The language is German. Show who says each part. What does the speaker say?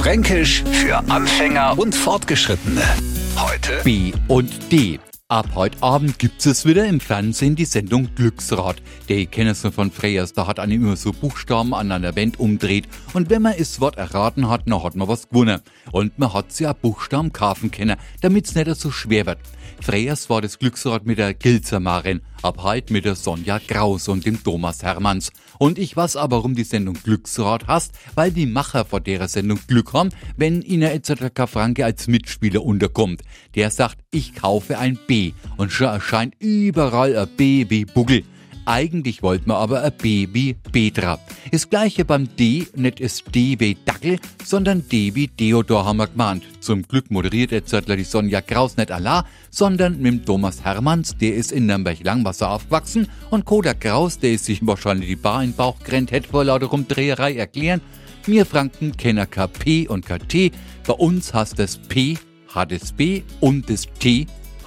Speaker 1: Fränkisch für Anfänger und Fortgeschrittene. Heute
Speaker 2: B und D. Ab heute Abend gibt's es wieder im Fernsehen die Sendung Glücksrad. Die kennen Sie von Freyers, da hat eine immer so Buchstaben an einer Wand umdreht. Und wenn man das Wort erraten hat, dann hat man was gewonnen. Und man hat sie auch Buchstaben kaufen können, damit's nicht so schwer wird. Freyers war das Glücksrad mit der Gilzermarin, ab heute mit der Sonja Kraus und dem Thomas Hermanns. Und ich weiß aber, warum die Sendung Glücksrad hast, weil die Macher vor der Sendung Glück haben, wenn ihnen etc. Franke als Mitspieler unterkommt. Der sagt, ich kaufe ein Und schon erscheint überall ein B wie Buggel. Eigentlich wollten wir aber ein B wie Petra. Das gleiche beim D, nicht ist D wie Dackel, sondern D wie Theodor haben wir gemeint. Zum Glück moderiert jetzt die Sonja Kraus nicht Allah, sondern mit Thomas Hermanns, der ist in Nürnberg-Langwasser aufgewachsen und Koda Kraus, der ist sich wahrscheinlich die Bar in Bauch gerannt, hätte vor lauter Rumdreherei erklären. Wir Franken kennen KP und KT, bei uns heißt das P, hat es B und das T